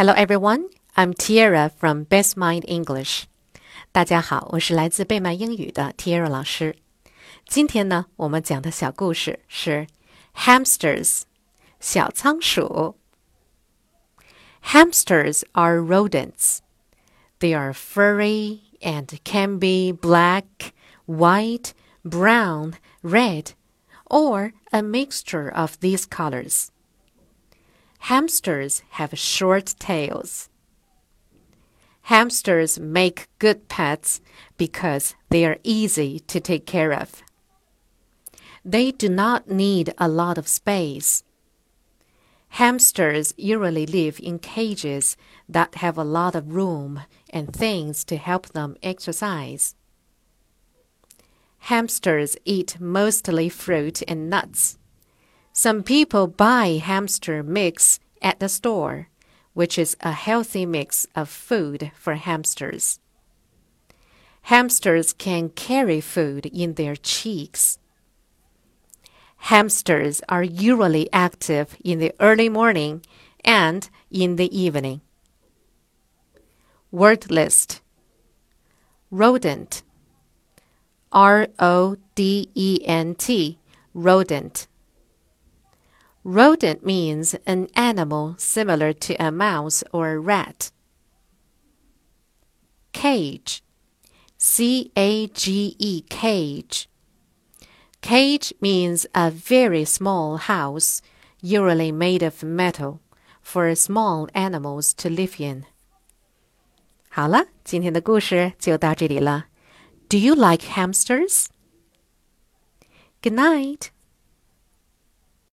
Hello everyone, I'm Tiara from Best Mind English. 大家好，我是来自贝曼英语的 Tiara 老师。今天呢，我们讲的小故事是 hamsters 小仓鼠。Hamsters are rodents. They are furry and can be black, white, brown, red, or a mixture of these colors. Hamsters have short tails. Hamsters make good pets because they are easy to take care of. They do not need a lot of space. Hamsters usually live in cages that have a lot of room and things to help them exercise. Hamsters eat mostly fruit and nuts. Some people buy hamster mix at the store, which is a healthy mix of food for hamsters. Hamsters can carry food in their cheeks. Hamsters are usually active in the early morning and in the evening. Word list Rodent R O D E N T Rodent Rodent means an animal similar to a mouse or a rat. Cage C A G E cage Cage means a very small house, usually made of metal, for small animals to live in. 好了，今天的故事就到这里了。Do you like hamsters? Good night.